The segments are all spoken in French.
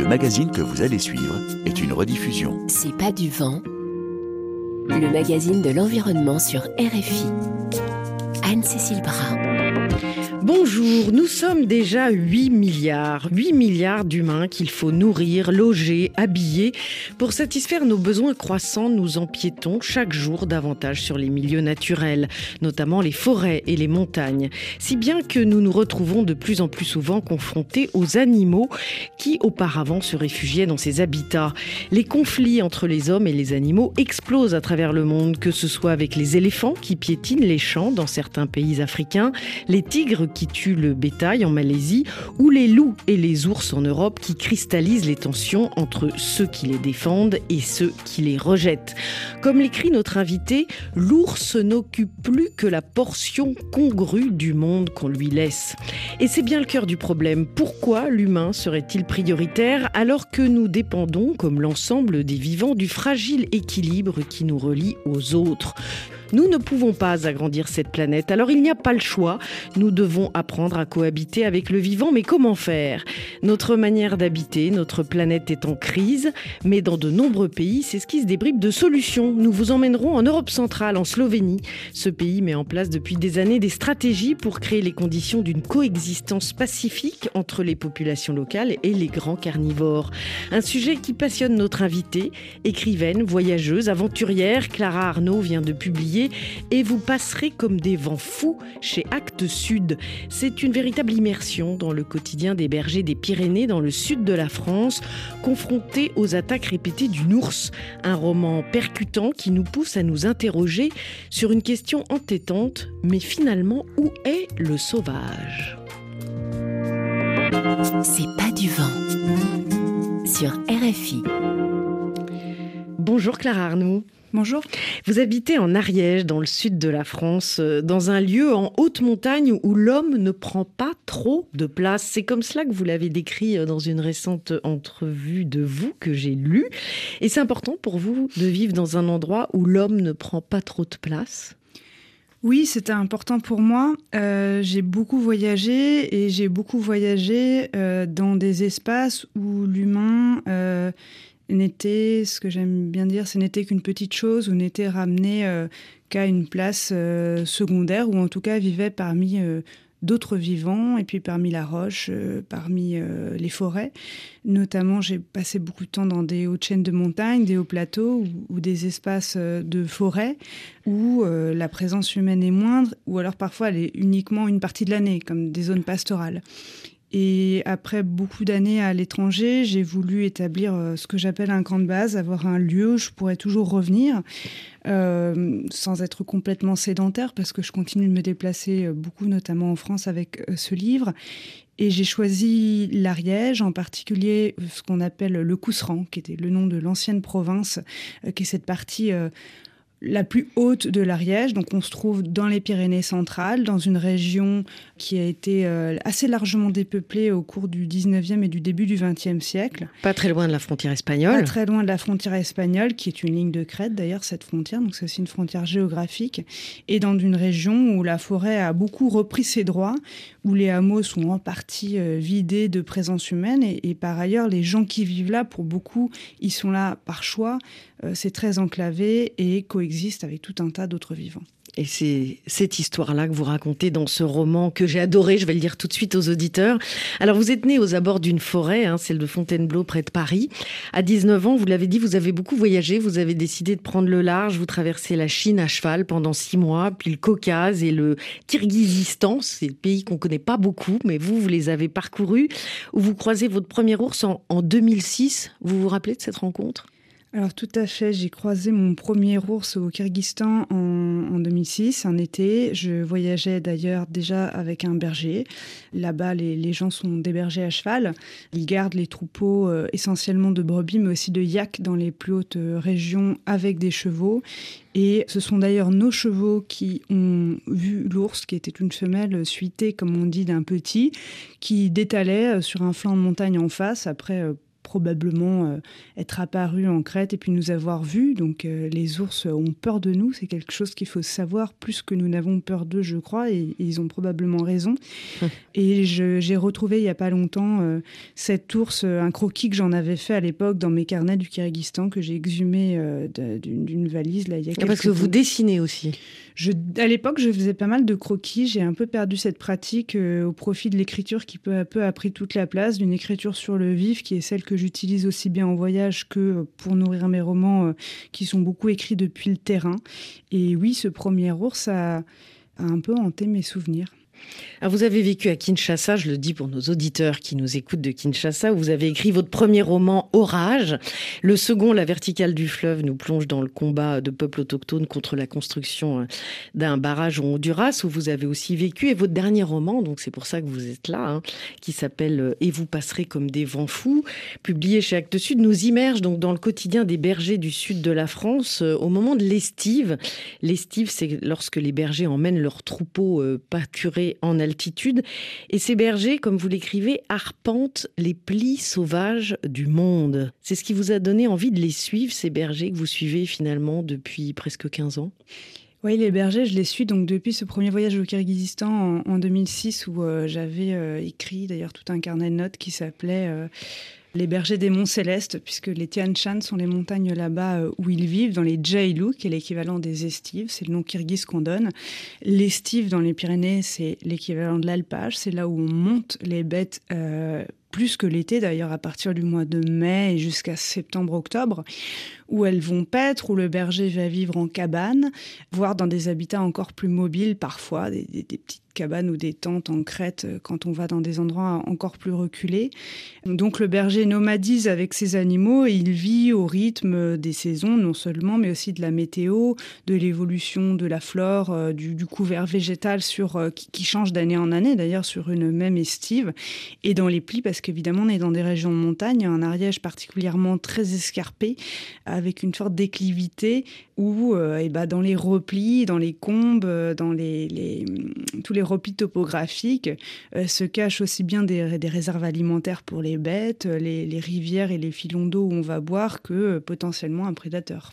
Le magazine que vous allez suivre est une rediffusion. C'est pas du vent. Le magazine de l'environnement sur RFI. Anne-Cécile Bras. Bonjour, nous sommes déjà 8 milliards, 8 milliards d'humains qu'il faut nourrir, loger, habiller. Pour satisfaire nos besoins croissants, nous empiétons chaque jour davantage sur les milieux naturels, notamment les forêts et les montagnes. Si bien que nous nous retrouvons de plus en plus souvent confrontés aux animaux qui auparavant se réfugiaient dans ces habitats. Les conflits entre les hommes et les animaux explosent à travers le monde, que ce soit avec les éléphants qui piétinent les champs dans certains pays africains, les tigres qui tuent le bétail en Malaisie ou les loups et les ours en Europe qui cristallisent les tensions entre ceux qui les défendent et ceux qui les rejettent. Comme l'écrit notre invité, l'ours n'occupe plus que la portion congrue du monde qu'on lui laisse. Et c'est bien le cœur du problème. Pourquoi l'humain serait-il prioritaire alors que nous dépendons, comme l'ensemble des vivants, du fragile équilibre qui nous relie aux autres? Nous ne pouvons pas agrandir cette planète, alors il n'y a pas le choix. Nous devons apprendre à cohabiter avec le vivant, mais comment faire? Notre manière d'habiter, notre planète est en crise, mais dans de nombreux pays s'esquissent des bribes de solutions. Nous vous emmènerons en Europe centrale, en Slovénie. Ce pays met en place depuis des années des stratégies pour créer les conditions d'une coexistence pacifique entre les populations locales et les grands carnivores. Un sujet qui passionne notre invitée, écrivaine, voyageuse, aventurière, Clara Arnaud vient de publier et vous passerez comme des vents fous chez Actes Sud. C'est une véritable immersion dans le quotidien des bergers des Pyrénées dans le sud de la France, confrontés aux attaques répétées d'une ours. Un roman percutant qui nous pousse à nous interroger sur une question entêtante, mais finalement, où est le sauvage? C'est pas du vent sur RFI. Bonjour Clara Arnoux. Bonjour. Vous habitez en Ariège, dans le sud de la France, euh, dans un lieu en haute montagne où l'homme ne prend pas trop de place. C'est comme cela que vous l'avez décrit euh, dans une récente entrevue de vous que j'ai lue. Et c'est important pour vous de vivre dans un endroit où l'homme ne prend pas trop de place? Oui, c'était important pour moi. Euh, j'ai beaucoup voyagé et j'ai beaucoup voyagé dans des espaces où l'humain n'était, ce que j'aime bien dire, ce n'était qu'une petite chose ou n'était ramené euh, qu'à une place euh, secondaire ou en tout cas vivait parmi euh, d'autres vivants et puis parmi la roche, parmi les forêts. Notamment, j'ai passé beaucoup de temps dans des hautes chaînes de montagnes, des hauts plateaux ou, des espaces de forêt où la présence humaine est moindre ou alors parfois elle est uniquement une partie de l'année, comme des zones pastorales. Et après beaucoup d'années à l'étranger, j'ai voulu établir euh, ce que j'appelle un camp de base, avoir un lieu où je pourrais toujours revenir euh, sans être complètement sédentaire, parce que je continue de me déplacer euh, beaucoup, notamment en France, avec ce livre. Et j'ai choisi l'Ariège, en particulier ce qu'on appelle le Cousseran, qui était le nom de l'ancienne province, qui est cette partie la plus haute de l'Ariège. Donc on se trouve dans les Pyrénées centrales, dans une région qui a été euh, assez largement dépeuplée au cours du 19e et du début du 20e siècle. Pas très loin de la frontière espagnole. Pas très loin de la frontière espagnole, qui est une ligne de crête d'ailleurs, cette frontière. Donc c'est aussi une frontière géographique. Et dans une région où la forêt a beaucoup repris ses droits, où les hameaux sont en partie euh, vidés de présence humaine. Et, et par ailleurs, les gens qui vivent là, pour beaucoup, ils sont là par choix. Euh, c'est très enclavé et coexiste avec tout un tas d'autres vivants. Et c'est cette histoire-là que vous racontez dans ce roman que j'ai adoré, je vais le dire tout de suite aux auditeurs. Alors vous êtes né aux abords d'une forêt, hein, celle de Fontainebleau près de Paris. À 19 ans, vous l'avez dit, vous avez beaucoup voyagé, vous avez décidé de prendre le large, vous traversez la Chine à cheval pendant six mois, puis le Caucase et le Kirghizistan, c'est le pays qu'on connaît pas beaucoup, mais vous, vous les avez parcourus, où vous croisez votre premier ours en, en 2006. Vous vous rappelez de cette rencontre? Alors tout à fait, j'ai croisé mon premier ours au Kyrgyzstan en, 2006, en été. Je voyageais d'ailleurs déjà avec un berger. Là-bas, les, gens sont des bergers à cheval. Ils gardent les troupeaux euh, essentiellement de brebis, mais aussi de yaks dans les plus hautes euh, régions avec des chevaux. Et ce sont d'ailleurs nos chevaux qui ont vu l'ours, qui était une femelle suitée, comme on dit, d'un petit, qui détalait euh, sur un flanc de montagne en face après probablement être apparu en Crète et puis nous avoir vus. Donc les ours ont peur de nous, c'est quelque chose qu'il faut savoir plus que nous n'avons peur d'eux, je crois, et, ils ont probablement raison. et j'ai retrouvé il n'y a pas longtemps cet ours, un croquis que j'en avais fait à l'époque dans mes carnets du Kyrgyzstan que j'ai exhumé d'une valise là il y a ah, Parce que vous dessinez aussi. Je, à l'époque, je faisais pas mal de croquis. J'ai un peu perdu cette pratique euh, au profit de l'écriture qui peu à peu a pris toute la place, d'une écriture sur le vif qui est celle que j'utilise aussi bien en voyage que pour nourrir mes romans euh, qui sont beaucoup écrits depuis le terrain. Et oui, ce premier ours a un peu hanté mes souvenirs. Vous avez vécu à Kinshasa, je le dis pour nos auditeurs qui nous écoutent de Kinshasa, où vous avez écrit votre premier roman Orage. Le second, La verticale du fleuve, nous plonge dans le combat de peuples autochtones contre la construction euh, d'un barrage au Honduras, où vous avez aussi vécu. Et votre dernier roman, donc c'est pour ça que vous êtes là, hein, qui s'appelle euh, Et vous passerez comme des vents fous, publié chez Actes Sud, nous immerge donc dans le quotidien des bergers du sud de la France euh, au moment de l'estive. L'estive, c'est lorsque les bergers emmènent leurs troupeaux pâturés en altitude. Et ces bergers, comme vous l'écrivez, arpentent les plis sauvages du monde. C'est ce qui vous a donné envie de les suivre, ces bergers que vous suivez finalement depuis presque 15 ans? Oui, les bergers, je les suis donc depuis ce premier voyage au Kyrgyzstan en, 2006 où euh, j'avais euh, écrit d'ailleurs tout un carnet de notes qui s'appelait euh, les bergers des monts célestes, puisque les Tian Shan sont les montagnes là-bas euh, où ils vivent, dans les Jailu, qui est l'équivalent des estives, c'est le nom kirghiz qu'on donne. L'estive dans les Pyrénées, c'est l'équivalent de l'alpage, c'est là où on monte les bêtes euh, plus que l'été d'ailleurs, à partir du mois de mai jusqu'à septembre-octobre, où elles vont paître, où le berger va vivre en cabane, voire dans des habitats encore plus mobiles parfois, des, petites cabanes ou des tentes en crête euh, quand on va dans des endroits encore plus reculés. Donc le berger nomadise avec ses animaux et il vit au rythme des saisons non seulement, mais aussi de la météo, de l'évolution de la flore, euh, du, couvert végétal sur, euh, qui, change d'année en année d'ailleurs sur une même estive. Et dans les plis, parce qu'évidemment on est dans des régions de montagne, un Ariège particulièrement très escarpé, avec une forte déclivité, où et bah, dans les replis, dans les combes, dans les, les tous les replis topographiques euh, se cachent aussi bien des, réserves alimentaires pour les bêtes, les, rivières et les filons d'eau où on va boire que euh, potentiellement un prédateur.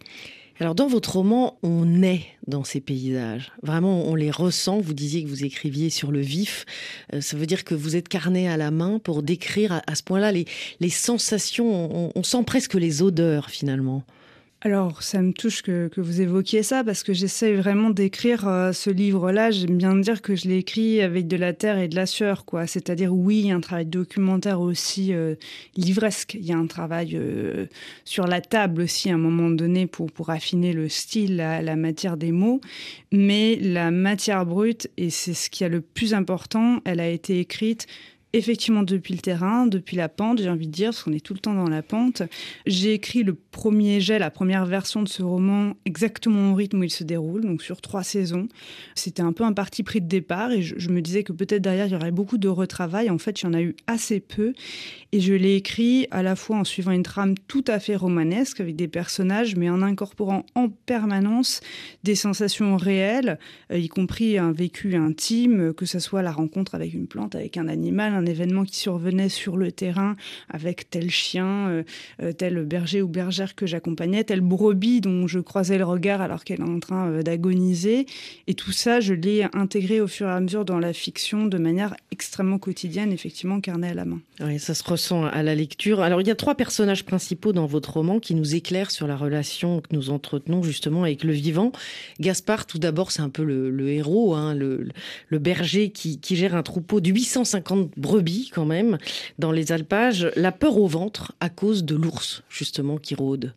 Alors dans votre roman, on est dans ces paysages. Vraiment, on les ressent. Vous disiez que vous écriviez sur le vif. Euh, ça veut dire que vous êtes carné à la main pour décrire à, ce point-là les, sensations. on, sent presque les odeurs finalement. Alors, ça me touche que, vous évoquiez ça parce que j'essaie vraiment d'écrire euh, ce livre-là. J'aime bien dire que je l'ai écrit avec de la terre et de la sueur, quoi. C'est-à-dire, oui, il y a un travail documentaire aussi euh, livresque. Il y a un travail euh, sur la table aussi à un moment donné pour, affiner le style, la, la matière des mots. Mais la matière brute, et c'est ce qui est le plus important, elle a été écrite effectivement depuis le terrain, depuis la pente, j'ai envie de dire, parce qu'on est tout le temps dans la pente. J'ai écrit le premier jet, la première version de ce roman, exactement au rythme où il se déroule, donc sur trois saisons. C'était un peu un parti pris de départ et je, me disais que peut-être derrière il y aurait beaucoup de retravail. En fait, il y en a eu assez peu et je l'ai écrit à la fois en suivant une trame tout à fait romanesque avec des personnages, mais en incorporant en permanence des sensations réelles, euh, y compris un vécu intime, que ce soit la rencontre avec une plante, avec un animal, un événement qui survenait sur le terrain avec tel chien, euh, euh, tel berger ou bergère que j'accompagnais, telle brebis dont je croisais le regard alors qu'elle est en train euh, d'agoniser. Et tout ça, je l'ai intégré au fur et à mesure dans la fiction de manière extrêmement quotidienne, effectivement, carnet à la main. Oui, ça se ressent à la lecture. Alors, il y a trois personnages principaux dans votre roman qui nous éclairent sur la relation que nous entretenons justement avec le vivant. Gaspard, tout d'abord, c'est un peu le, héros, hein, le, berger qui, qui, gère un troupeau de 850 brebis quand même dans les alpages, la peur au ventre à cause de l'ours justement qui rôde.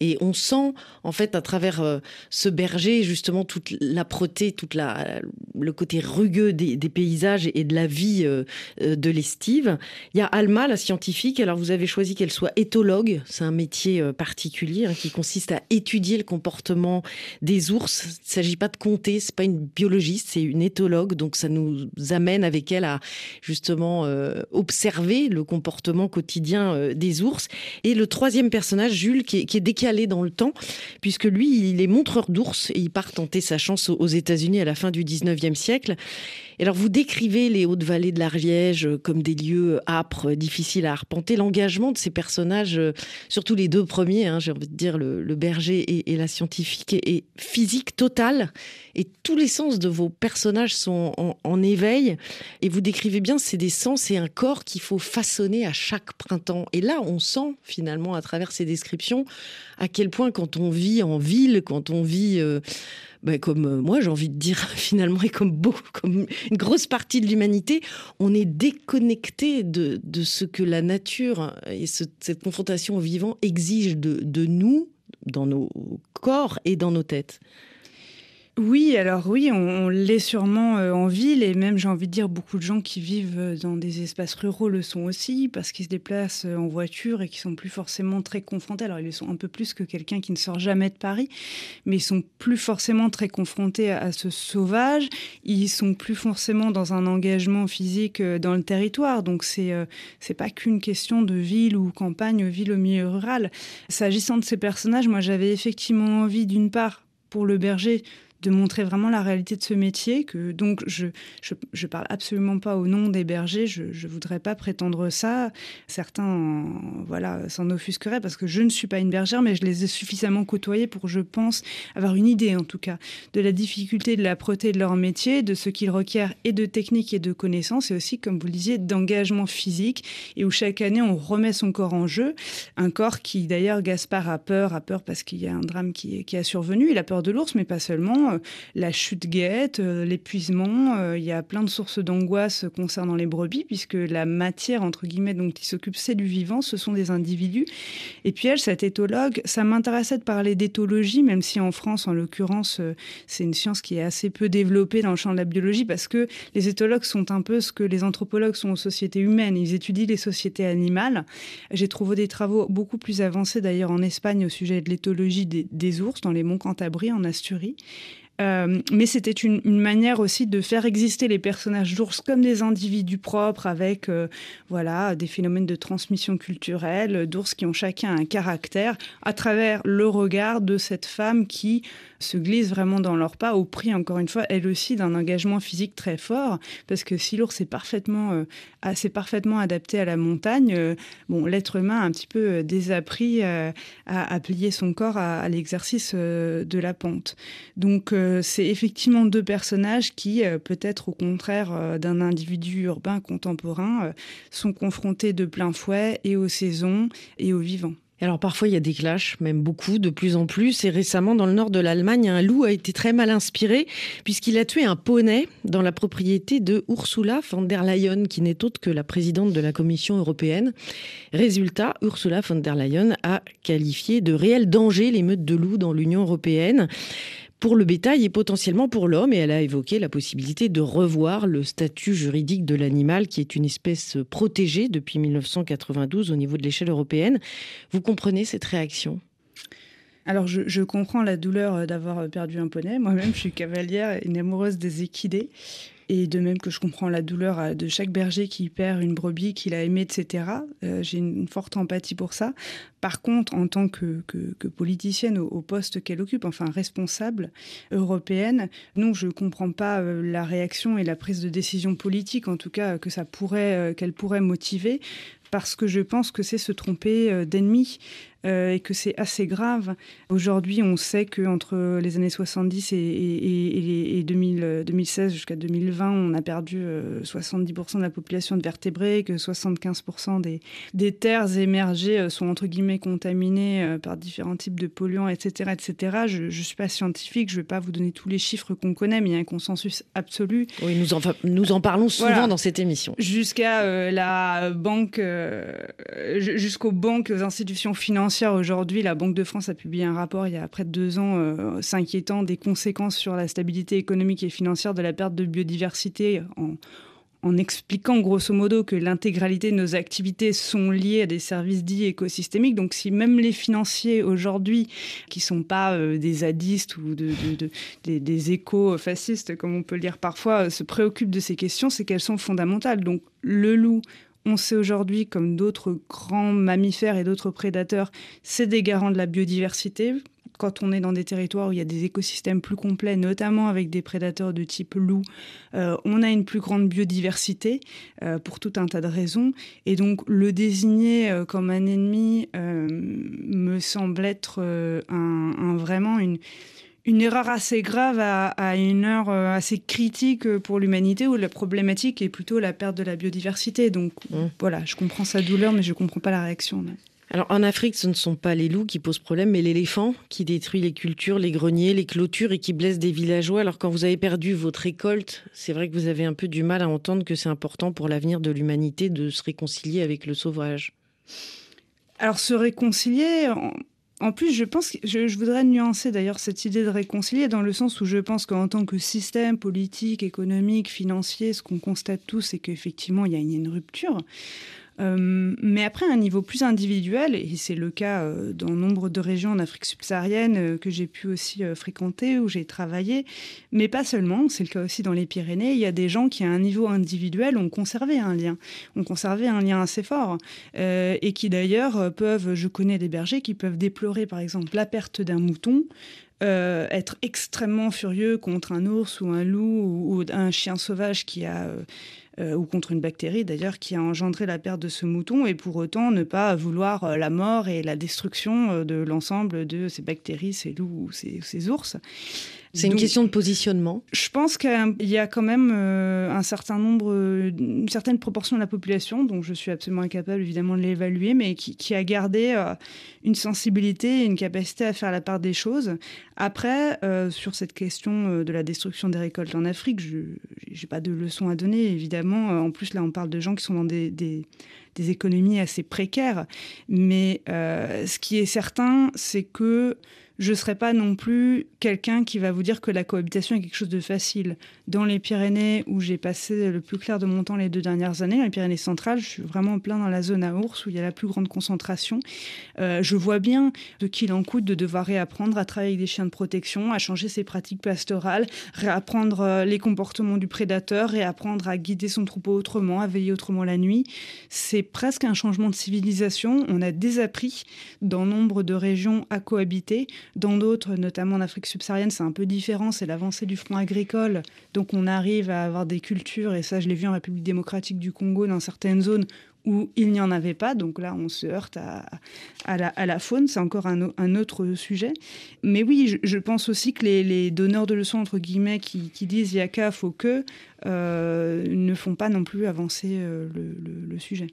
Et on sent, en fait, à travers euh, ce berger, justement, toute l'âpreté, toute la, le côté rugueux des, paysages et de la vie euh, euh, de l'estive. Il y a Alma, la scientifique. Alors, vous avez choisi qu'elle soit éthologue. C'est un métier particulier hein, qui consiste à étudier le comportement des ours. Il ne s'agit pas de compter, c'est pas une biologiste, c'est une éthologue. Donc, ça nous amène avec elle à, justement, observer le comportement quotidien des ours. Et le troisième personnage, Jules, qui est, qui est décalé dans le temps, puisque lui, il est montreur d'ours et il part tenter sa chance aux États-Unis à la fin du 19e siècle. Et alors, vous décrivez les hautes vallées de l'Ariège comme des lieux âpres, difficiles à arpenter. L'engagement de ces personnages, surtout les deux premiers, hein, j'ai envie de dire le, berger et, la scientifique, est, physique total. Et tous les sens de vos personnages sont en, éveil. Et vous décrivez bien, c'est des sens et un corps qu'il faut façonner à chaque printemps. Et là, on sent finalement à travers ces descriptions à quel point quand on vit en ville, quand on vit euh, ben, comme euh, moi j'ai envie de dire finalement et comme beaucoup, comme une grosse partie de l'humanité, on est déconnecté de, de, ce que la nature et cette confrontation au vivant exige de, de nous dans nos corps et dans nos têtes. Oui, alors oui, on, l'est sûrement euh, en ville et même j'ai envie de dire beaucoup de gens qui vivent euh, dans des espaces ruraux le sont aussi parce qu'ils se déplacent euh, en voiture et qui sont plus forcément très confrontés. Alors ils le sont un peu plus que quelqu'un qui ne sort jamais de Paris, mais ils sont plus forcément très confrontés à, ce sauvage. Ils sont plus forcément dans un engagement physique dans le territoire. Donc c'est c'est pas qu'une question de ville ou campagne, ville au milieu rural. S'agissant de ces personnages, moi j'avais effectivement envie d'une part pour le berger de montrer vraiment la réalité de ce métier. Que donc je je, je parle absolument pas au nom des bergers. Je je voudrais pas prétendre ça. Certains voilà s'en offusqueraient parce que je ne suis pas une bergère, mais je les ai suffisamment côtoyés pour je pense avoir une idée en tout cas de la difficulté de la proté de leur métier, de ce qu'ils requièrent et de technique et de connaissances et aussi comme vous le disiez d'engagement physique et où chaque année on remet son corps en jeu, un corps qui d'ailleurs Gaspard a peur, a peur parce qu'il y a un drame qui, qui a survenu. Il a peur de l'ours, mais pas seulement euh, la chute guette, euh, l'épuisement. Euh, il y a plein de sources d'angoisse concernant les brebis, puisque la matière, entre guillemets, dont ils s'occupent, c'est du vivant, ce sont des individus. Et puis elle, cette éthologue, ça m'intéressait de parler d'éthologie, même si en France, en l'occurrence, c'est une science qui est assez peu développée dans le champ de la biologie, parce que les éthologues sont un peu ce que les anthropologues sont aux sociétés humaines. Ils étudient les sociétés animales. J'ai trouvé des travaux beaucoup plus avancés d'ailleurs en Espagne au sujet de l'éthologie des, des ours dans les monts Cantabrie, en Asturie. Euh, mais c'était une, manière aussi de faire exister les personnages d'ours comme des individus propres avec euh, voilà des phénomènes de transmission culturelle d'ours qui ont chacun un caractère à travers le regard de cette femme qui se glissent vraiment dans leur pas au prix, encore une fois, elle aussi, d'un engagement physique très fort. Parce que si l'ours est parfaitement, euh, assez parfaitement adapté à la montagne, euh, bon, l'être humain a un petit peu euh, désappris à, à, plier son corps à, à l'exercice de la pente. Donc, c'est effectivement deux personnages qui, peut-être au contraire d'un individu urbain contemporain, sont confrontés de plein fouet et aux saisons et aux vivants alors parfois il y a des clashs, même beaucoup, de plus en plus. Et récemment, dans le nord de l'Allemagne, un loup a été très mal inspiré puisqu'il a tué un poney dans la propriété de Ursula von der Leyen, qui n'est autre que la présidente de la Commission européenne. Résultat, Ursula von der Leyen a qualifié de réel danger les meutes de loups dans l'Union européenne pour le bétail et potentiellement pour l'homme. Et elle a évoqué la possibilité de revoir le statut juridique de l'animal, qui est une espèce protégée depuis 1992 au niveau de l'échelle européenne. Vous comprenez cette réaction? Alors, je, comprends la douleur d'avoir perdu un poney. Moi-même, je suis cavalière, une amoureuse des équidés. Et de même que je comprends la douleur euh, de chaque berger qui perd une brebis qu'il a aimée, etc. Euh, J'ai une forte empathie pour ça. Par contre, en tant que, politicienne au, poste qu'elle occupe, enfin responsable européenne, non, je ne comprends pas euh, la réaction et la prise de décision politique, en tout cas que pourrait, qu'elle pourrait motiver parce que je pense que c'est se tromper d'ennemi euh, et que c'est assez grave. Aujourd'hui, on sait que entre les années 70 et, et, et 2000, 2016 jusqu'à 2020, on a perdu euh, 70% de la population de vertébrés, que 75% des, des terres émergées euh, sont entre guillemets contaminées euh, par différents types de polluants, etc., etc. Je ne suis pas scientifique, je ne vais pas vous donner tous les chiffres qu'on connaît, mais il y a un consensus absolu. Oui, nous en, nous en parlons souvent voilà. dans cette émission. Jusqu'à euh, la banque euh, jusqu'aux banques, aux institutions financières. Aujourd'hui, la Banque de France a publié un rapport il y a près de deux ans euh, s'inquiétant des conséquences sur la stabilité économique et financière de la perte de biodiversité en, expliquant grosso modo que l'intégralité de nos activités sont liées à des services dits écosystémiques. Donc si même les financiers aujourd'hui, qui sont pas euh, des zadistes ou de, de, de, des, des éco-fascistes, comme on peut le dire parfois, euh, se préoccupent de ces questions, c'est qu'elles sont fondamentales. Donc le loup on sait aujourd'hui, comme d'autres grands mammifères et d'autres prédateurs, c'est des garants de la biodiversité quand on est dans des territoires où il y a des écosystèmes plus complets, notamment avec des prédateurs de type loup, euh, on a une plus grande biodiversité euh, pour tout un tas de raisons. Et donc le désigner euh, comme un ennemi me semble être un, vraiment une, une erreur assez grave à, une heure assez critique pour l'humanité où la problématique est plutôt la perte de la biodiversité. Donc mmh. voilà, je comprends sa douleur, mais je ne comprends pas la réaction. Alors en Afrique, ce ne sont pas les loups qui posent problème, mais l'éléphant qui détruit les cultures, les greniers, les clôtures et qui blesse des villageois. Alors quand vous avez perdu votre récolte, c'est vrai que vous avez un peu du mal à entendre que c'est important pour l'avenir de l'humanité de se réconcilier avec le sauvage. Alors se réconcilier, en plus, je pense que je, voudrais nuancer d'ailleurs cette idée de réconcilier dans le sens où je pense qu'en tant que système politique, économique, financier, ce qu'on constate tous, c'est qu'effectivement, il y a une rupture. Euh, mais après, à un niveau plus individuel, et c'est le cas euh, dans nombre de régions en Afrique subsaharienne euh, que j'ai pu aussi fréquenter, où j'ai travaillé, mais pas seulement, c'est le cas aussi dans les Pyrénées, il y a des gens qui, à un niveau individuel, ont conservé un lien, ont conservé un lien assez fort, et qui d'ailleurs peuvent, je connais des bergers qui peuvent déplorer par exemple la perte d'un mouton, être extrêmement furieux contre un ours ou un loup ou, un chien sauvage qui a ou contre une bactérie d'ailleurs qui a engendré la perte de ce mouton et pour autant ne pas vouloir euh, la mort et la destruction euh, de l'ensemble de ces bactéries, ces loups ou ces ours. C'est une question de positionnement. Je pense qu'il y a quand même euh, un certain nombre, une certaine proportion de la population, dont je suis absolument incapable évidemment de l'évaluer, mais qui, a gardé euh, une sensibilité, une capacité à faire la part des choses. Après, euh, sur cette question de la destruction des récoltes en Afrique, je n'ai pas de leçons à donner, évidemment. En plus, là, on parle de gens qui sont dans des, des économies assez précaires. Mais ce qui est certain, c'est que je ne serai pas non plus quelqu'un qui va vous dire que la cohabitation est quelque chose de facile. Dans les Pyrénées, où j'ai passé le plus clair de mon temps les deux dernières années, les Pyrénées centrales, je suis vraiment plein dans la zone à ours où il y a la plus grande concentration. Euh, je vois bien ce qu'il en coûte de devoir réapprendre à travailler avec des chiens de protection, à changer ses pratiques pastorales, réapprendre euh, les comportements du prédateur, réapprendre à guider son troupeau autrement, à veiller autrement la nuit. C'est presque un changement de civilisation. On a désappris dans nombre de régions à cohabiter. Dans d'autres, notamment en Afrique subsaharienne, c'est un peu différent, c'est l'avancée du front agricole. Donc on arrive à avoir des cultures, et ça je l'ai vu en République démocratique du Congo, dans certaines zones où il n'y en avait pas. Donc là, on se heurte à, la, faune. C'est encore un, autre sujet. Mais oui, je, pense aussi que les, donneurs de leçons, entre guillemets, qui, disent yaka, faut que, euh, ne font pas non plus avancer euh, le sujet.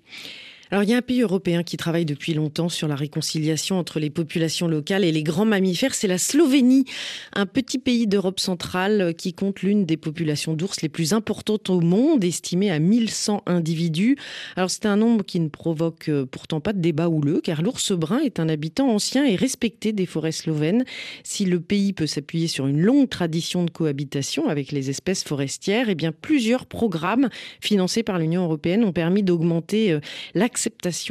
Alors il y a un pays européen qui travaille depuis longtemps sur la réconciliation entre les populations locales et les grands mammifères, c'est la Slovénie, un petit pays d'Europe centrale qui compte l'une des populations d'ours les plus importantes au monde, estimée à 1100 individus. Alors c'est un nombre qui ne provoque euh, pourtant pas de débat houleux, car l'ours brun est un habitant ancien et respecté des forêts slovènes. Si le pays peut s'appuyer sur une longue tradition de cohabitation avec les espèces forestières, eh bien plusieurs programmes financés par l'Union européenne ont permis d'augmenter euh, l'accès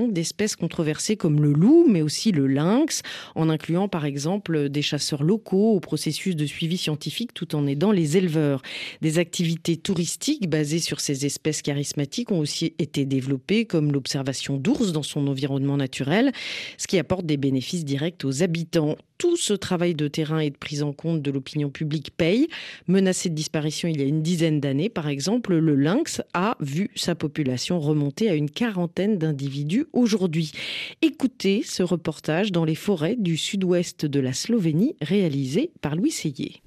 d'espèces controversées comme le loup, mais aussi le lynx, en incluant par exemple des chasseurs locaux au processus de suivi scientifique tout en aidant les éleveurs. Des activités touristiques basées sur ces espèces charismatiques ont aussi été développées, comme l'observation d'ours dans son environnement naturel, ce qui apporte des bénéfices directs aux habitants tout ce travail de terrain et de prise en compte de l'opinion publique paye. Menacé de disparition il y a une dizaine d'années, par exemple, le lynx a vu sa population remonter à une quarantaine d'individus aujourd'hui. Écoutez ce reportage dans les forêts du sud-ouest de la Slovénie réalisé par Louis Seyé.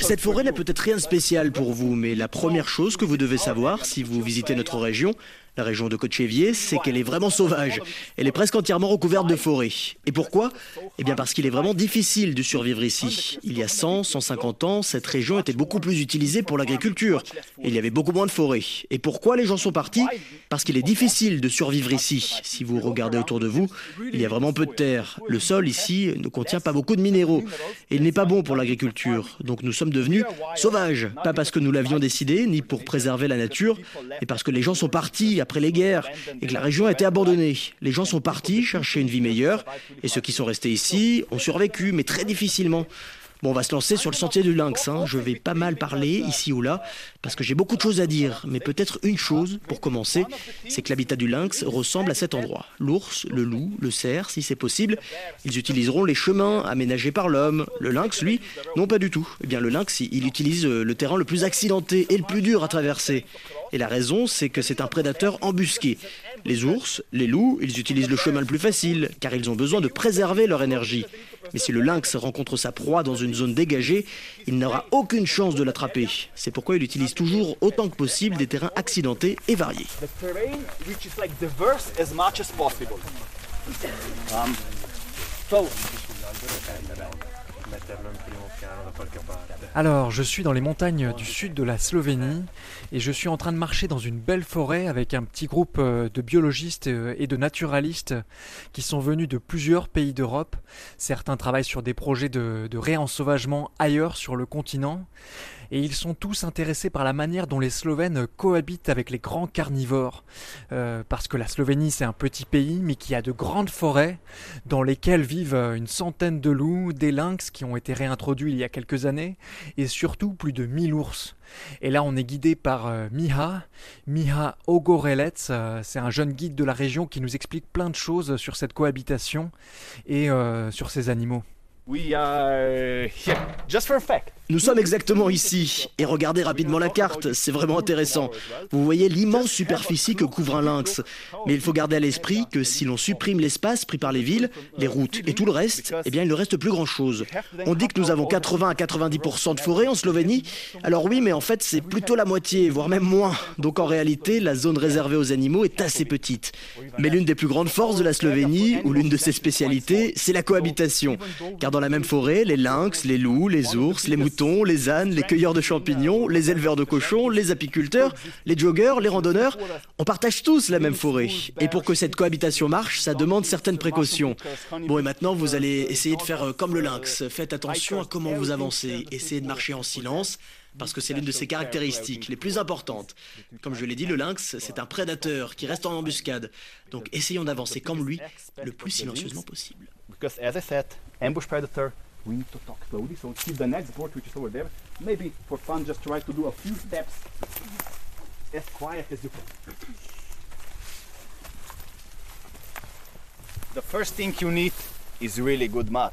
Cette forêt n'a peut-être rien de spécial pour vous, mais la première chose que vous devez savoir si vous visitez notre région, la région de Cochevier, c'est qu'elle est vraiment sauvage. Elle est presque entièrement recouverte de forêts. Et pourquoi? Eh bien parce qu'il est vraiment difficile de survivre ici. Il y a 100, 150 ans, cette région était beaucoup plus utilisée pour l'agriculture. Il y avait beaucoup moins de forêts. Et pourquoi les gens sont partis? Parce qu'il est difficile de survivre ici. Si vous regardez autour de vous, il y a vraiment peu de terre. Le sol ici ne contient pas beaucoup de minéraux. Et il n'est pas bon pour l'agriculture. Donc nous sommes devenus sauvages. Pas parce que nous l'avions décidé, ni pour préserver la nature, mais parce que les gens sont partis après les guerres et que la région a été abandonnée. Les gens sont partis chercher une vie meilleure et ceux qui sont restés ici ont survécu, mais très difficilement. Bon, on va se lancer sur le sentier du lynx. Hein. Je vais pas mal parler ici ou là, parce que j'ai beaucoup de choses à dire. Mais peut-être une chose, pour commencer, c'est que l'habitat du lynx ressemble à cet endroit. L'ours, le loup, le cerf, si c'est possible, ils utiliseront les chemins aménagés par l'homme. Le lynx, lui, non pas du tout. Eh bien, le lynx, il utilise euh, le terrain le plus accidenté et le plus dur à traverser. Et la raison, c'est que c'est un prédateur embusqué. Les ours, les loups, ils utilisent le chemin le plus facile, car ils ont besoin de préserver leur énergie. Mais si le lynx rencontre sa proie dans une zone dégagée, il n'aura aucune chance de l'attraper. C'est pourquoi il utilise toujours autant que possible des terrains accidentés et variés. Alors, je suis dans les montagnes du sud de la Slovénie et je suis en train de marcher dans une belle forêt avec un petit groupe euh, de biologistes euh, et de naturalistes qui sont venus de plusieurs pays d'Europe. Certains travaillent sur des projets de, de réensauvagement ailleurs sur le continent et ils sont tous intéressés par la manière dont les Slovènes cohabitent avec les grands carnivores. Euh, parce que la Slovénie c'est un petit pays mais qui a de grandes forêts dans lesquelles vivent une centaine de loups, des lynx qui ont été réintroduits il y a quelques années et surtout plus de 1000 ours. Et là, on est guidé par euh, Miha, Miha Ogorelets. Euh, c'est un jeune guide de la région qui nous explique plein de choses sur cette cohabitation et sur ces animaux. We are here just for a fact. Nous sommes exactement ici. Et regardez rapidement la carte, c'est vraiment intéressant. Vous voyez l'immense superficie que couvre un lynx. Mais il faut garder à l'esprit que si l'on supprime l'espace pris par les villes, les routes et tout le reste, eh bien il ne reste plus grand-chose. On dit que nous avons 80 à 90% de forêt en Slovénie. Alors oui, mais en fait c'est plutôt la moitié, voire même moins. Donc en réalité, la zone réservée aux animaux est assez petite. Mais l'une des plus grandes forces de la Slovénie, ou l'une de ses spécialités, c'est la cohabitation. Car dans la même forêt, les lynx, les loups, les ours, les moutons, les ânes, les cueilleurs de champignons, les éleveurs de cochons, les apiculteurs, les joggeurs, les randonneurs, on partage tous la même forêt. Et pour que cette cohabitation marche, ça demande certaines précautions. Bon, et maintenant, vous allez essayer de faire euh, comme le lynx. Faites attention à comment vous avancez. Essayez de marcher en silence parce que c'est l'une de ses caractéristiques les plus importantes. Comme je l'ai dit, le lynx, c'est un prédateur qui reste en embuscade. Donc essayons d'avancer comme lui, le plus silencieusement possible. We need to talk slowly. So keep the next board which is over there. Maybe for fun, just try to do a few steps as quiet as you can. The first thing you need is really good mat.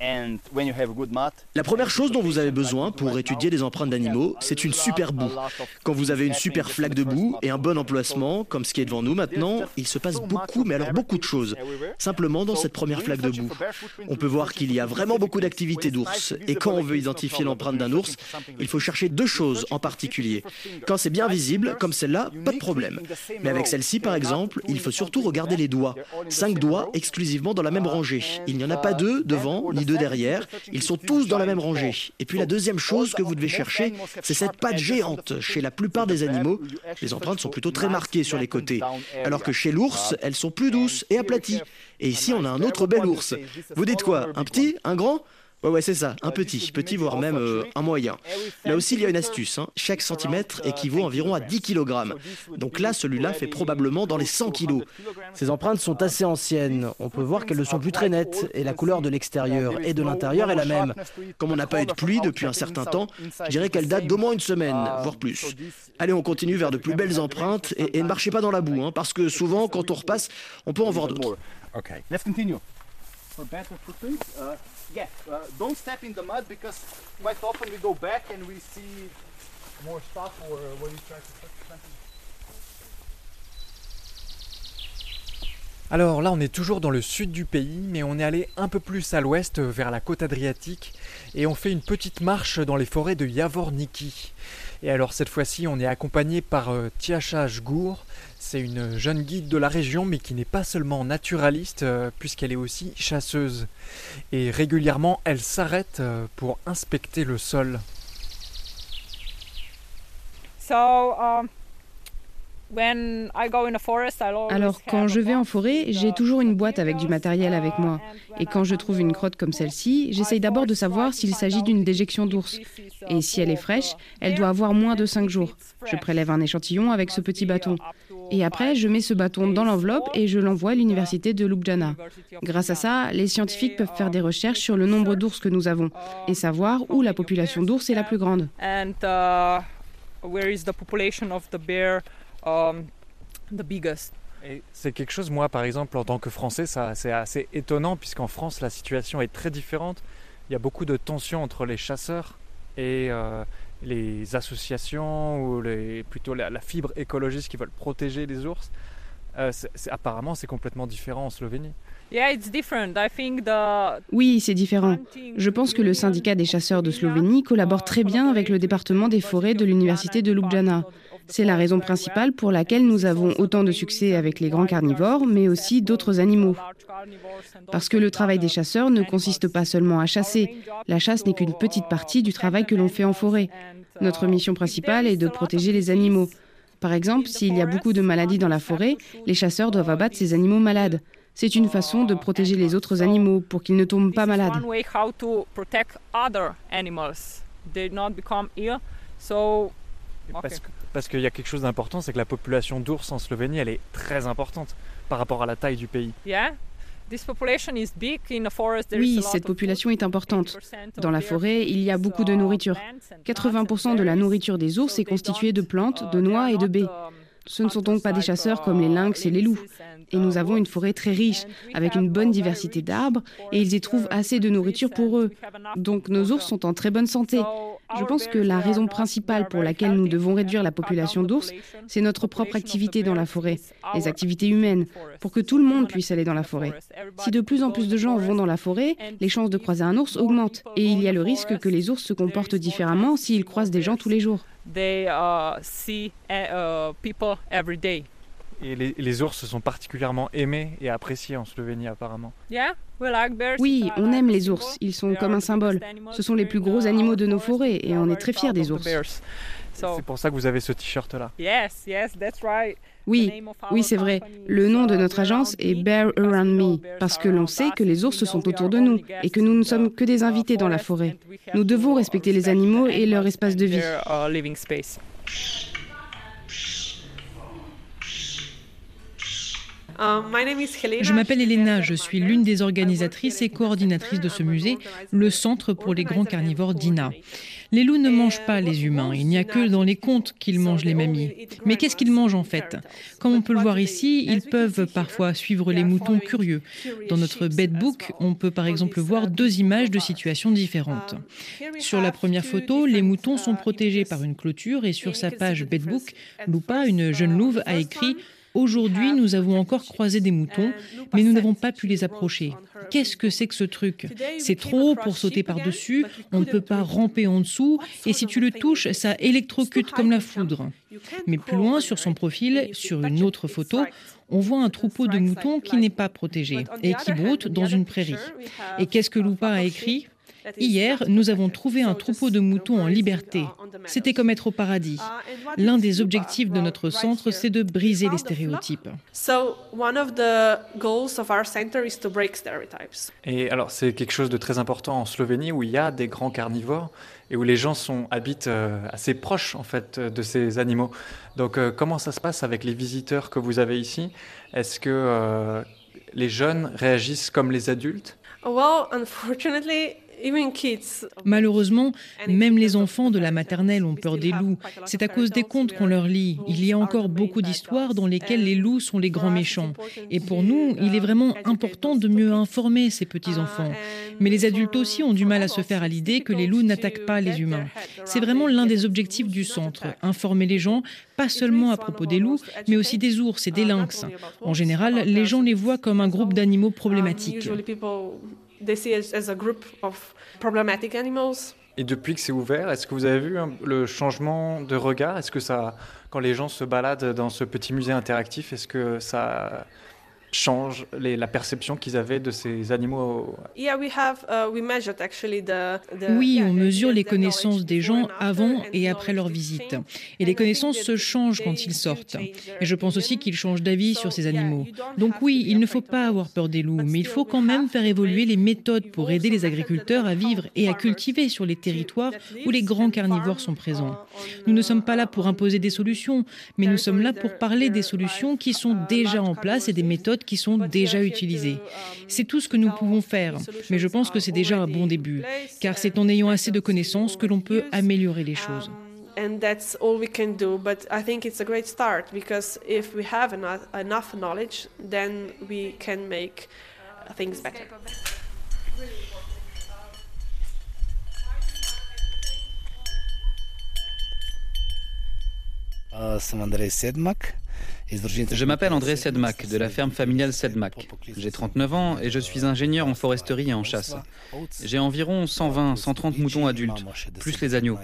La première chose dont vous avez besoin pour étudier les empreintes d'animaux, c'est une super boue. Quand vous avez une super flaque de boue et un bon emplacement, comme ce qui est devant nous maintenant, il se passe beaucoup, mais alors beaucoup de choses, simplement dans cette première flaque de boue. On peut voir qu'il y a vraiment beaucoup d'activités d'ours. Et quand on veut identifier l'empreinte d'un ours, il faut chercher deux choses en particulier. Quand c'est bien visible, comme celle-là, pas de problème. Mais avec celle-ci, par exemple, il faut surtout regarder les doigts. Cinq doigts exclusivement dans la même rangée. Il n'y en a pas deux devant ni deux derrière. Ils sont tous dans la même rangée. Et puis la deuxième chose que vous devez chercher, c'est cette patte géante. Chez la plupart des animaux, les empreintes sont plutôt très marquées sur les côtés, alors que chez l'ours, elles sont plus douces et aplaties. Et ici, on a un autre bel ours. Vous dites quoi Un petit Un grand? Ouais, ouais, c'est ça, un petit, petit voire même euh, un moyen. Là aussi, il y a une astuce. Hein. Chaque centimètre équivaut environ à 10 kg. Donc là, celui-là fait probablement dans les 100 kg. Ces empreintes sont assez anciennes. On peut voir qu'elles ne sont plus très nettes et la couleur de l'extérieur et de l'intérieur est la même. Comme on n'a pas eu de pluie depuis un certain temps, je dirais qu'elle date d'au moins une semaine, voire plus. Allez, on continue vers de plus belles empreintes et, ne marchez pas dans la boue, hein, parce que souvent, quand on repasse, on peut en voir d'autres. Yeah, uh, don't step in the mud because quite often we go back and we see more stuff or when you try to touch something. Alors là, on est toujours dans le sud du pays, mais on est allé un peu plus à l'ouest, vers la côte adriatique, et on fait une petite marche dans les forêts de Yavorniki. Et alors cette fois-ci, on est accompagné par euh, Tiacha Jgour. C'est une jeune guide de la région, mais qui n'est pas seulement naturaliste, euh, puisqu'elle est aussi chasseuse. Et régulièrement, elle s'arrête euh, pour inspecter le sol. So, um, alors quand je vais en forêt, j'ai toujours une boîte avec du matériel avec moi. Et quand je trouve une crotte comme celle-ci, j'essaye d'abord de savoir s'il s'agit d'une déjection d'ours. Et si elle est fraîche, elle doit avoir moins de 5 jours. Je prélève un échantillon avec ce petit bâton. Et après, je mets ce bâton dans l'enveloppe et je l'envoie à l'université de Ljubljana. Grâce à ça, les scientifiques peuvent faire des recherches sur le nombre d'ours que nous avons et savoir où la population d'ours est la plus grande. C'est quelque chose, moi, par exemple, en tant que Français, ça, c'est assez étonnant, puisqu'en France, la situation est très différente. Il y a beaucoup de tensions entre les chasseurs et euh, les associations, ou les, plutôt la, fibre écologiste qui veulent protéger les ours. Euh, apparemment, c'est complètement différent en Slovénie. Oui, c'est différent. Je pense que le syndicat des chasseurs de Slovénie collabore très bien avec le département des forêts de l'université de Ljubljana. C'est la raison principale pour laquelle nous avons autant de succès avec les grands carnivores, mais aussi d'autres animaux. Parce que le travail des chasseurs ne consiste pas seulement à chasser. La chasse n'est qu'une petite partie du travail que l'on fait en forêt. Notre mission principale est de protéger les animaux. Par exemple, s'il y a beaucoup de maladies dans la forêt, les chasseurs doivent abattre ces animaux malades. C'est une façon de protéger les autres animaux pour qu'ils ne tombent pas malades. Parce qu'il y a quelque chose d'important, c'est que la population d'ours en Slovénie, elle est très importante par rapport à la taille du pays. Oui, cette population est importante. Dans la forêt, il y a beaucoup de nourriture. 80% de la nourriture des ours est constituée de plantes, de noix et de baies. Ce ne sont donc pas des chasseurs comme les lynx et les loups. Et nous avons une forêt très riche, avec une bonne diversité d'arbres, et ils y trouvent assez de nourriture pour eux. Donc nos ours sont en très bonne santé. Je pense que la raison principale pour laquelle nous devons réduire la population d'ours, c'est notre propre activité dans la forêt, les activités humaines, pour que tout le monde puisse aller dans la forêt. Si de plus en plus de gens vont dans la forêt, les chances de croiser un ours augmentent, et il y a le risque que les ours se comportent différemment s'ils croisent des gens tous les jours. Et les, les, ours sont particulièrement aimés et appréciés en Slovénie apparemment. Oui, on aime les ours, ils sont comme un symbole. Ce sont les plus gros animaux de nos forêts et on est très fiers des ours. C'est pour ça que vous avez ce t-shirt là. Oui, oui, c'est vrai. Le nom de notre agence est Bear Around Me, parce que l'on sait que les ours sont autour de nous et que nous ne sommes que des invités dans la forêt. Nous devons respecter les animaux et leur espace de vie. Je m'appelle Elena, je suis l'une des organisatrices et coordinatrices de ce musée, le Centre pour les grands carnivores d'INA. Les loups ne mangent pas les humains, il n'y a que dans les contes qu'ils mangent les mamies. Mais qu'est-ce qu'ils mangent en fait? Comme on peut le voir ici, ils peuvent parfois suivre les moutons curieux. Dans notre bedbook, on peut par exemple voir deux images de situations différentes. Sur la première photo, les moutons sont protégés par une clôture et sur sa page bedbook, Lupa, une jeune louve, a écrit Aujourd'hui, nous avons encore croisé des moutons, mais nous n'avons pas pu les approcher. Qu'est-ce que c'est que ce truc? C'est trop haut pour sauter par-dessus, on ne peut pas ramper en dessous, et si tu le touches, ça électrocute comme la foudre. Mais plus loin, sur son profil, sur une autre photo, on voit un troupeau de moutons qui n'est pas protégé et qui broute dans une prairie. Et qu'est-ce que Lupa a écrit? Hier, nous avons trouvé un troupeau de moutons en liberté. C'était comme être au paradis. L'un des objectifs de notre centre, c'est de briser les stéréotypes. Et alors, c'est quelque chose de très important en Slovénie où il y a des grands carnivores et où les gens sont, habitent euh, assez proches en fait de ces animaux. Donc, euh, comment ça se passe avec les visiteurs que vous avez ici? Est-ce que euh, les jeunes réagissent comme les adultes? Malheureusement, même les enfants de la maternelle ont peur des loups. C'est à cause des contes qu'on leur lit. Il y a encore beaucoup d'histoires dans lesquelles les loups sont les grands méchants. Et pour nous, il est vraiment important de mieux informer ces petits-enfants. Mais les adultes aussi ont du mal à se faire à l'idée que les loups n'attaquent pas les humains. C'est vraiment l'un des objectifs du centre, informer les gens, pas seulement à propos des loups, mais aussi des ours et des lynx. En général, les gens les voient comme un groupe d'animaux problématiques. Et depuis que c'est ouvert, est-ce que vous avez vu le changement de regard? Est-ce que ça, quand les gens se baladent dans ce petit musée interactif, est-ce que ça change la perception qu'ils avaient de ces animaux uh, Oui, on mesure les connaissances des gens avant et après leur visite. Et les connaissances se changent quand ils sortent. Et je pense aussi qu'ils changent d'avis sur ces animaux. Donc oui, il ne faut pas avoir peur des loups, mais il faut quand même faire évoluer les méthodes pour aider les agriculteurs à vivre et à cultiver sur les territoires où les grands carnivores sont présents. Nous ne sommes pas là pour imposer des solutions, mais nous sommes là pour parler des solutions qui sont déjà en place et des méthodes qui sont déjà utilisées. C'est tout ce que nous pouvons faire, mais je pense que c'est déjà un bon début, car c'est en ayant assez de connaissances que l'on peut améliorer les choses. and that's all we can do. But I think it's a great start because if we have enough, enough knowledge, then we can make things better. Uh, Andrei Sedmak. Je m'appelle André Sedmak, de la ferme familiale Sedmak. J'ai 39 ans et je suis ingénieur en foresterie et en chasse. J'ai environ 120-130 moutons adultes, plus les agneaux,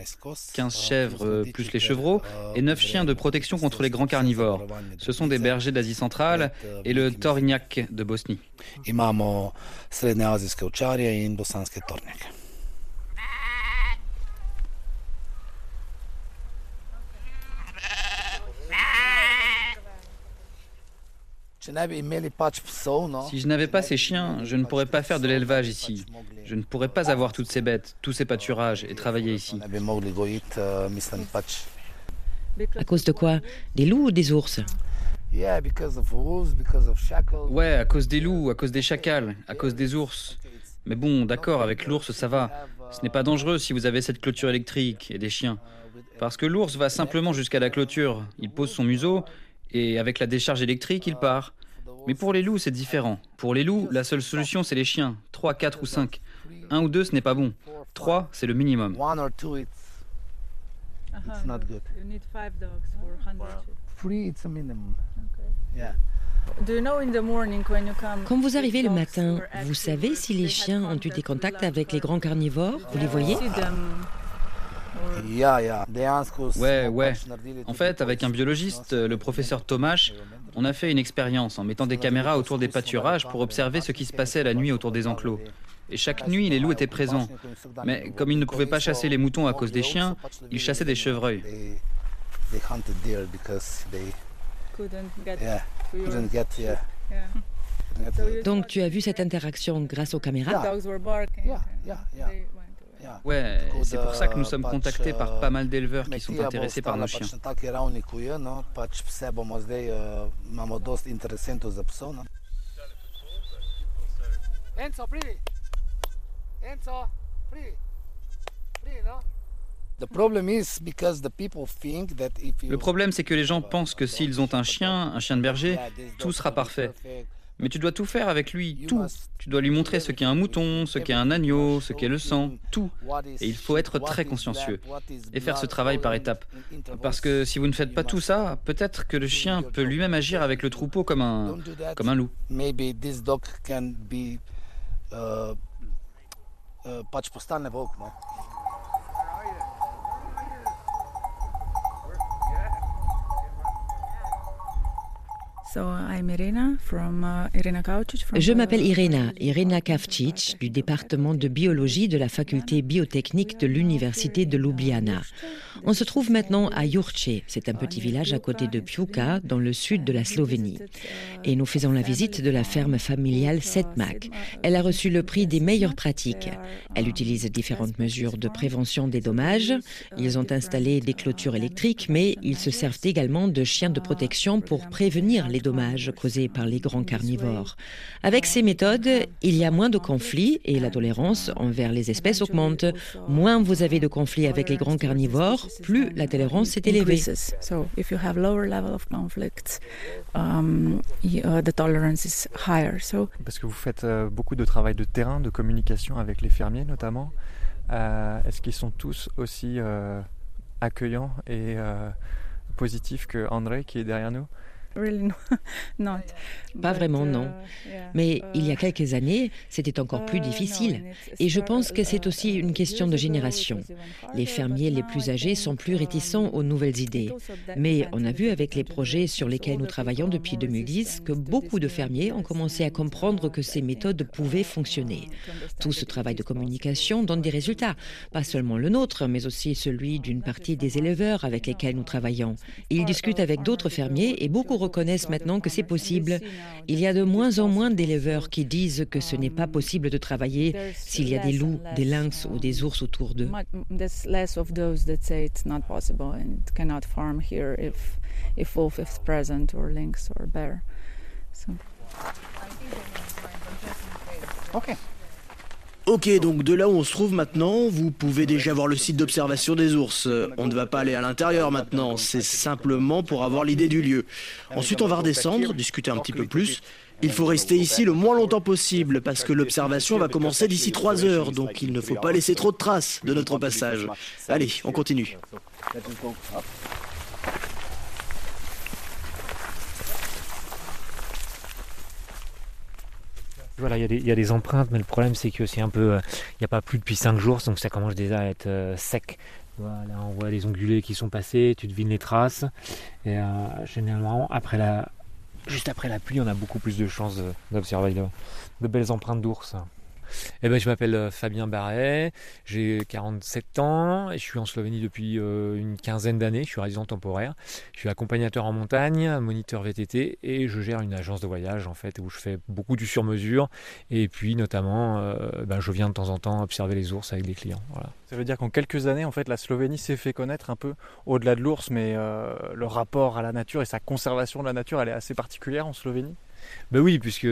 15 chèvres, plus les chevreaux, et 9 chiens de protection contre les grands carnivores. Ce sont des bergers d'Asie centrale et le Torniak de Bosnie. Si je n'avais pas ces chiens, je ne pourrais pas faire de l'élevage ici. Je ne pourrais pas avoir toutes ces bêtes, tous ces pâturages et travailler ici. À cause de quoi? Des loups ou des ours? Ouais, à cause des loups, à cause des chacals, à cause des ours. Mais bon, d'accord, avec l'ours, ça va. Ce n'est pas dangereux si vous avez cette clôture électrique et des chiens. Parce que l'ours va simplement jusqu'à la clôture. Il pose son museau et avec la décharge électrique, il part. Mais pour les loups, c'est différent. Pour les loups, la seule solution, c'est les chiens. 3, 4 ou 5. Un ou deux, ce n'est pas bon. 3, c'est le minimum. Quand vous arrivez le matin, vous savez si les chiens ont eu des contacts avec les grands carnivores? Vous les voyez? Ouais, ouais. En fait, avec un biologiste, le professeur Thomas, on a fait une expérience en mettant des caméras autour des pâturages pour observer ce qui se passait la nuit autour des enclos. Et chaque nuit, les loups étaient présents. Mais comme ils ne pouvaient pas chasser les moutons à cause des chiens, ils chassaient des chevreuils. Donc tu as vu cette interaction grâce aux caméras? Ouais, c'est pour ça que nous sommes contactés par pas mal d'éleveurs qui sont intéressés par nos chiens. Le problème, c'est que les gens pensent que s'ils ont un chien, un chien de berger, tout sera parfait. Mais tu dois tout faire avec lui, tout. Tu dois lui montrer ce qu'est un mouton, ce qu'est un agneau, ce qu'est le sang, tout. Et il faut être très consciencieux et faire ce travail par étapes. Parce que si vous ne faites pas tout ça, peut-être que le chien peut lui-même agir avec le troupeau comme un, comme un loup. Je m'appelle Irena, Irena Kavcic, du département de biologie de la faculté biotechnique de l'université de Ljubljana. On se trouve maintenant à Jurce, c'est un petit village à côté de Pjuka, dans le sud de la Slovénie. Et nous faisons la visite de la ferme familiale Setmak. Elle a reçu le prix des meilleures pratiques. Elle utilise différentes mesures de prévention des dommages. Ils ont installé des clôtures électriques, mais ils se servent également de chiens de protection pour prévenir les dommages causés par les grands carnivores. Avec ces méthodes, il y a moins de conflits et la tolérance envers les espèces augmente. Moins vous avez de conflits avec les grands carnivores, plus la tolérance est élevée. Parce que vous faites euh, beaucoup de travail de terrain, de communication avec les fermiers notamment. Euh, est-ce qu'ils sont tous aussi euh, accueillants et positifs que André qui est derrière nous? Pas vraiment, non. Uh, Mais il y a uh, quelques années, c'était encore plus uh, difficile. Et je pense que c'est aussi une question de génération. Les fermiers les plus âgés sont plus réticents aux nouvelles idées. Mais on a vu avec les projets sur lesquels nous travaillons depuis 2010 que beaucoup de fermiers ont commencé à comprendre que ces méthodes pouvaient fonctionner. Tout ce travail de communication donne des résultats, pas seulement le nôtre, mais aussi celui d'une partie des éleveurs avec lesquels nous travaillons. Ils discutent avec d'autres fermiers et beaucoup reconnaissent maintenant que c'est possible. Il y a de moins en moins d'éleveurs qui disent que ce n'est pas possible de travailler s'il y a des loups, des lynx ou des ours autour d'eux. Ok. Ok, donc de là où on se trouve maintenant, vous pouvez déjà voir le site d'observation des ours. On ne va pas aller à l'intérieur maintenant, c'est simplement pour avoir l'idée du lieu. Ensuite, on va redescendre, discuter un petit peu plus. Il faut rester ici le moins longtemps possible parce que l'observation va commencer d'ici 3 heures, donc il ne faut pas laisser trop de traces de notre passage. Allez, on continue. Voilà, il y, a des empreintes, mais le problème c'est que c'est un peu. Euh, il n'y a pas plus depuis 5 jours, donc ça commence déjà à être euh, sec. Voilà, on voit les ongulés qui sont passés, tu devines les traces. Et euh, généralement, après la, juste après la pluie, on a beaucoup plus de chances d'observer de belles empreintes d'ours. Eh ben, je m'appelle euh, Fabien Barret, j'ai 47 ans et je suis en Slovénie depuis euh, une quinzaine d'années. Je suis résident temporaire. Je suis accompagnateur en montagne, moniteur VTT et je gère une agence de voyage en fait où je fais beaucoup du sur-mesure et puis notamment euh, ben, je viens de temps en temps observer les ours avec des clients. Ça veut dire qu'en quelques années en fait la Slovénie s'est fait connaître un peu au-delà de l'ours mais le rapport à la nature et sa conservation de la nature elle est assez particulière en Slovénie? Ben oui puisque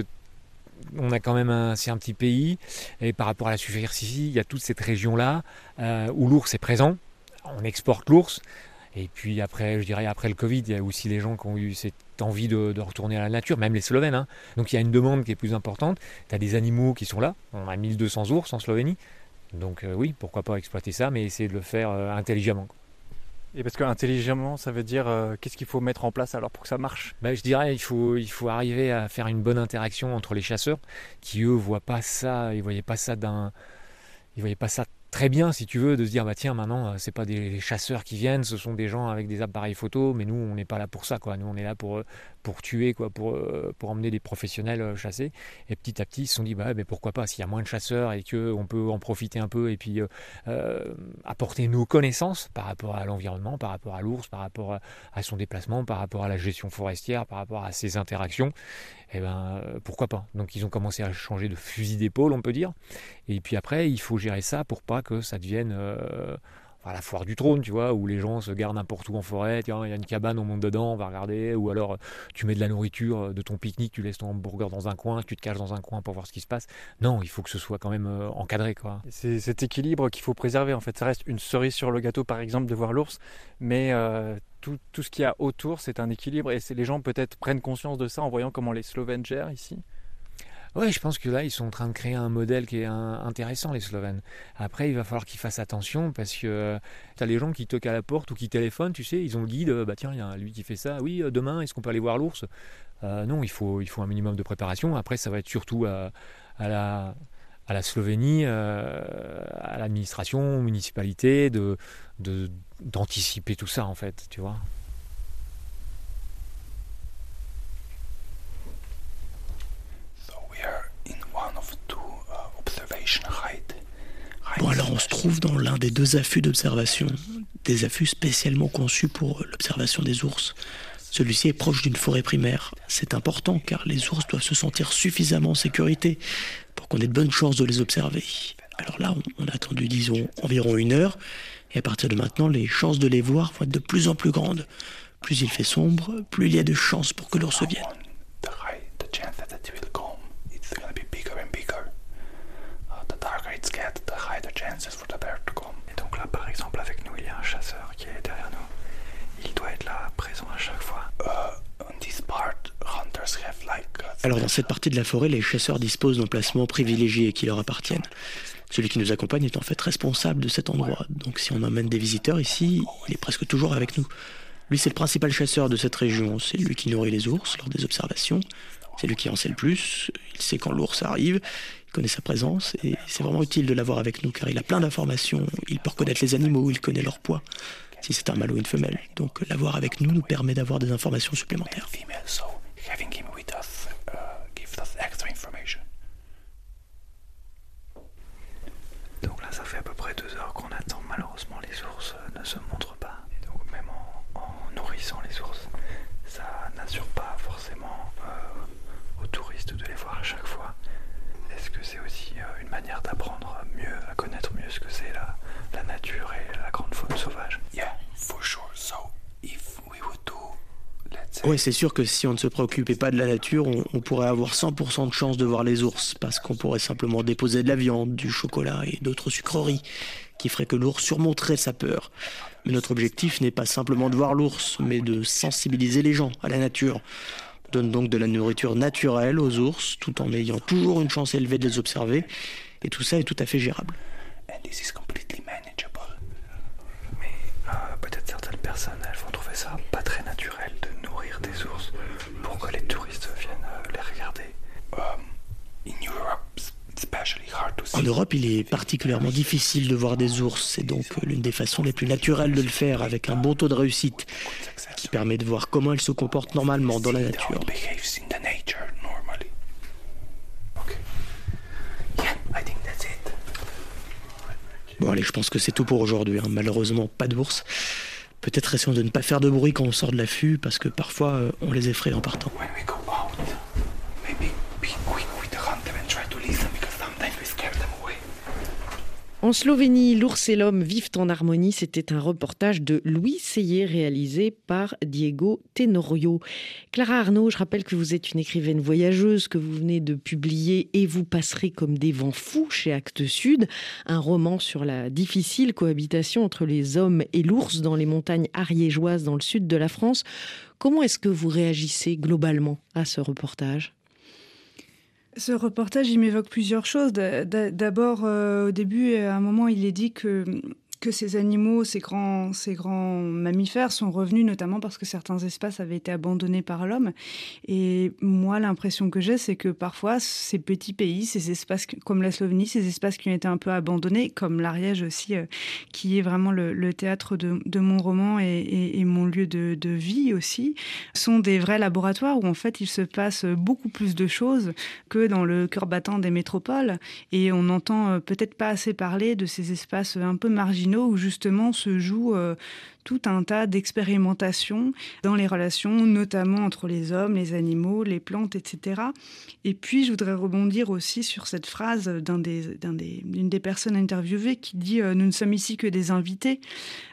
on a quand même un, c'est un petit pays, et par rapport à la superficie, il y a toute cette région-là euh, où l'ours est présent. On exporte l'ours. Et puis après, je dirais après le Covid, il y a aussi les gens qui ont eu cette envie de, retourner à la nature, même les Slovènes. Hein. Donc il y a une demande qui est plus importante. Tu as des animaux qui sont là. On a 1200 ours en Slovénie. Donc euh, oui, pourquoi pas exploiter ça, mais essayer de le faire euh, intelligemment. Et parce que intelligemment, ça veut dire euh, qu'est-ce qu'il faut mettre en place alors pour que ça marche? Bah, Je dirais il faut, arriver à faire une bonne interaction entre les chasseurs qui eux voient pas ça, ils voyaient pas ça d'un, ils voyaient pas ça très bien, si tu veux, de se dire bah tiens maintenant euh, c'est pas des chasseurs qui viennent, ce sont des gens avec des appareils photo, mais nous on n'est pas là pour ça quoi. Nous on est là pour euh, pour tuer quoi, pour euh, pour emmener des professionnels chasser. Et petit à petit ils se sont dit bah mais pourquoi pas s'il y a moins de chasseurs et que on peut en profiter un peu et puis apporter nos connaissances par rapport à l'environnement, par rapport à l'ours, par rapport à son déplacement, par rapport à la gestion forestière, par rapport à ses interactions eh ben, euh, pourquoi pas Donc ils ont commencé à changer de fusil d'épaule, on peut dire. Et puis après, il faut gérer ça pour pas que ça devienne euh, la foire du trône, tu vois, où les gens se gardent n'importe où en forêt, il y a une cabane, on monte dedans, on va regarder, ou alors tu mets de la nourriture euh, de ton pique-nique, tu laisses ton hamburger dans un coin, tu te caches dans un coin pour voir ce qui se passe. Non, il faut que ce soit quand même encadré, quoi. C'est cet équilibre qu'il faut préserver, en fait. Ça reste une cerise sur le gâteau, par exemple, de voir l'ours, mais tout, tout, ce qu'il y a autour, c'est un équilibre et les gens peut-être prennent conscience de ça en voyant comment les Slovènes gèrent ici. Oui, je pense que là, ils sont en train de créer un modèle qui est intéressant, les Slovènes. Après, il va falloir qu'ils fassent attention parce que euh, tu as les gens qui toquent à la porte ou qui téléphonent, tu sais, ils ont le guide, bah tiens, il y a lui qui fait ça, oui, euh, demain, est-ce qu'on peut aller voir l'ours? Euh, Non, il faut, il faut un minimum de préparation. Après, ça va être surtout à, à la la Slovénie, à l'administration, aux municipalités, de, d'anticiper tout ça en fait, tu vois. Bon alors on se trouve dans l'un des deux affûts d'observation, des affûts spécialement conçus pour l'observation des ours. Celui-ci est proche d'une forêt primaire. C'est important car les ours doivent se sentir suffisamment en sécurité pour qu'on ait de bonnes chances de les observer. Alors là, on a attendu, disons, environ une heure, et à partir de maintenant, les chances de les voir vont être de plus en plus grandes. Plus il fait sombre, plus il y a de chances pour que l'ours vienne. Et donc là, par exemple, avec nous, il y a un chasseur qui est derrière nous. Il doit être là, présent à chaque fois. Uh, uh, Alors dans cette partie de la forêt, les chasseurs disposent d'emplacements privilégiés qui leur appartiennent. Celui qui nous accompagne est en fait responsable de cet endroit. Donc si on emmène des visiteurs ici, il est presque toujours avec nous. Lui, c'est le principal chasseur de cette région. C'est lui qui nourrit les ours lors des observations. C'est lui qui en sait le plus. Il sait quand l'ours arrive connaît sa présence et c'est vraiment utile de l'avoir avec nous car il a plein d'informations, il peut reconnaître les animaux, il connaît leur poids, si c'est un mâle ou une femelle. Donc l'avoir avec nous nous permet d'avoir des informations supplémentaires. Uh, Donc là ça fait à peu près 2 Ouais, c'est sûr que si on ne se préoccupait pas de la nature, on, pourrait avoir 100% de chance de voir les ours, parce qu'on pourrait simplement déposer de la viande, du chocolat et d'autres sucreries, qui feraient que l'ours surmonterait sa peur. Mais notre objectif n'est pas simplement de voir l'ours, mais de sensibiliser les gens à la nature. On donne donc de la nourriture naturelle aux ours, tout en ayant toujours une chance élevée de les observer, et tout ça est tout à fait gérable. and this is manageable. Mais euh, peut-être certaines personnes, elles vont trouver ça pas très naturel de nourrir des ours pour que les touristes viennent euh, les regarder. Um, in Europe, it's especially hard to see. En Europe, il est particulièrement difficile de voir des ours. C'est donc l'une des façons les plus naturelles de le faire avec un bon taux de réussite qui permet de voir comment elles se comportent normalement dans la nature. Bon allez, je pense que c'est tout pour aujourd'hui. hein. Malheureusement, pas d'ours. Peut-être essayons de ne pas faire de bruit quand on sort de l'affût, parce que parfois euh, on les effraie en partant. When we go out, maybe be quick with the hunt them and try to listen because sometimes we scare them away. En Slovénie, l'ours et l'homme vivent en harmonie. C'était un reportage de Louis Seyé réalisé par Diego Tenorio. Clara Arnaud, je rappelle que vous êtes une écrivaine voyageuse que vous venez de publier Et vous passerez comme des vents fous chez Actes Sud, un roman sur la difficile cohabitation entre les hommes et l'ours dans les montagnes ariégeoises dans le sud de la France. Comment est-ce que vous réagissez globalement à ce reportage? Ce reportage, il m'évoque plusieurs choses. D'abord, euh, au début, à un moment, il est dit que, que ces animaux, ces grands, ces grands mammifères sont revenus notamment parce que certains espaces avaient été abandonnés par l'homme. Et moi, l'impression que j'ai, c'est que parfois, ces petits pays, ces espaces comme la Slovénie, ces espaces qui ont été un peu abandonnés, comme l'Ariège aussi, euh, qui est vraiment le, théâtre de, mon roman et mon lieu de, de vie aussi, sont des vrais laboratoires où en fait il se passe beaucoup plus de choses que dans le cœur battant des métropoles. Et on n'entend euh, peut-être pas assez parler de ces espaces un peu marginaux où justement se joue euh, tout un tas d'expérimentations dans les relations, notamment entre les hommes, les animaux, les plantes, etc. Et puis, je voudrais rebondir aussi sur cette phrase des, des, d'une des personnes interviewées qui dit euh, Nous ne sommes ici que des invités.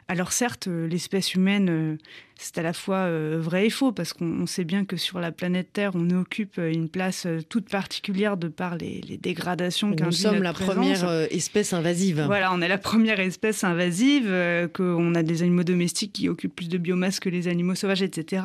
Alors certes, euh, l'espèce humaine, euh, c'est à la fois vrai et faux, parce qu'on on sait bien que sur la planète Terre, on occupe une place toute particulière de par les, les dégradations Nous qu'induit sommes notre la présence. première espèce invasive. Voilà, on est la première espèce invasive, qu'on a des animaux domestiques qui occupent plus de biomasse que les animaux sauvages, etc.